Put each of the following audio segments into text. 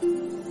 Thank you.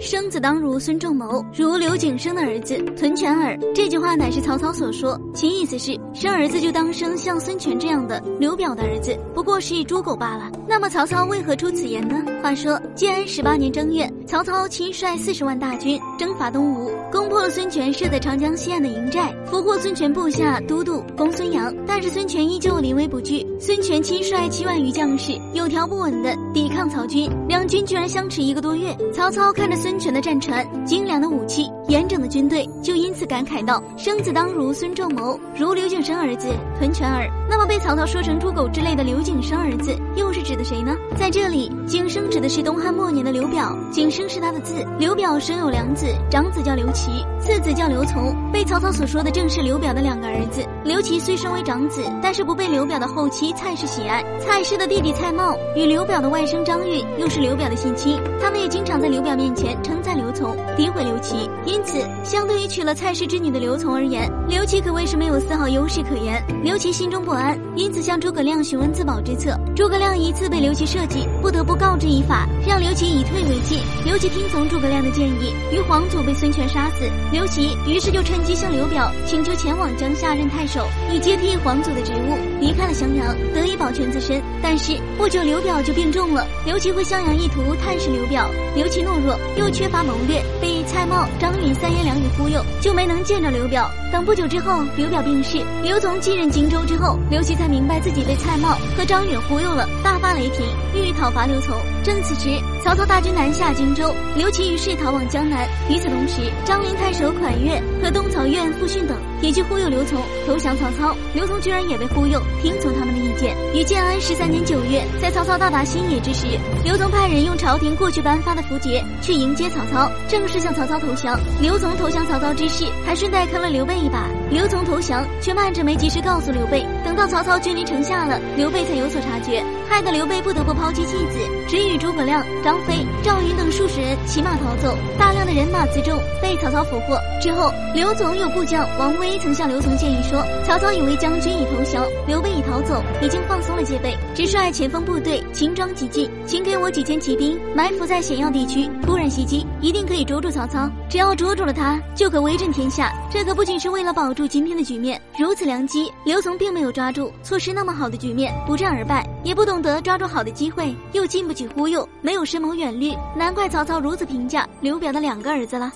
生子当如孙仲谋，如刘景升的儿子屯泉耳。这句话乃是曹操所说，其意思是生儿子就当生像孙权这样的刘表的儿子，不过是一猪狗罢了。那么曹操为何出此言呢？话说建安十八年正月，曹操亲率四十万大军征伐东吴，攻破了孙权设在长江西岸的营寨，俘获孙权部下都督公孙阳。但是孙权依旧临危不惧，孙权亲率七万余将士有条不紊的抵抗曹军，两军居然相持一个多月。曹操看着孙。孙权的战船、精良的武器、严整的军队，就因此感慨道：“生子当如孙仲谋，如刘景升儿子屯泉儿。”那么被曹操说成猪狗之类的刘景升儿子，又是指的谁呢？在这里，景升指的是东汉末年的刘表，景升是他的字。刘表生有两子，长子叫刘琦，次子叫刘琮。被曹操所说的正是刘表的两个儿子。刘琦虽身为长子，但是不被刘表的后妻蔡氏喜爱。蔡氏的弟弟蔡瑁与刘表的外甥张允又是刘表的近亲，他们也经常在刘表面前。称赞刘琮，诋毁刘琦，因此相对于娶了蔡氏之女的刘琮而言，刘琦可谓是没有丝毫优势可言。刘琦心中不安，因此向诸葛亮询问自保之策。诸葛亮一次被刘琦设计，不得不告知以法，让刘琦以退为进。刘琦听从诸葛亮的建议，与皇祖被孙权杀死。刘琦于是就趁机向刘表请求前往江夏任太守，以接替皇祖的职务，离开了襄阳，得以保全自身。但是不久，刘表就病重了。刘琦回襄阳意图探视刘表，刘琦懦弱又。缺乏谋略，被蔡瑁、张允三言两语忽悠，就没能见着刘表。等不久之后，刘表病逝，刘琮继任荆州之后，刘琦才明白自己被蔡瑁和张允忽悠了，大发雷霆，欲讨伐刘琮。正此时，曹操大军南下荆州，刘琦于是逃往江南。与此同时，张陵太守蒯越和东曹院傅训等也去忽悠刘琮投降曹操。刘琮居然也被忽悠，听从他们的意见。于建安十三年九月，在曹操到达新野之时，刘琮派人用朝廷过去颁发的符节去迎接曹操，正式向曹操投降。刘琮投降曹操之事，还顺带坑了刘备。一把，刘琮投降，却慢着没及时告诉刘备。等到曹操军临城下了，刘备才有所察觉，害得刘备不得不抛弃妻子，只与诸葛亮、张飞、赵云等数十人骑马逃走。大量的人马辎重被曹操俘获之后，刘琮有部将王威曾向刘琮建议说：“曹操以为将军已投降，刘备已逃走，已经放松了戒备，只率前锋部队轻装急进，请给我几千骑兵埋伏在险要地区，突然袭击，一定可以捉住曹操。只要捉住了他，就可威震天下。这可不仅是。”为了保住今天的局面，如此良机，刘琮并没有抓住，错失那么好的局面，不战而败，也不懂得抓住好的机会，又经不起忽悠，没有深谋远虑，难怪曹操如此评价刘表的两个儿子了。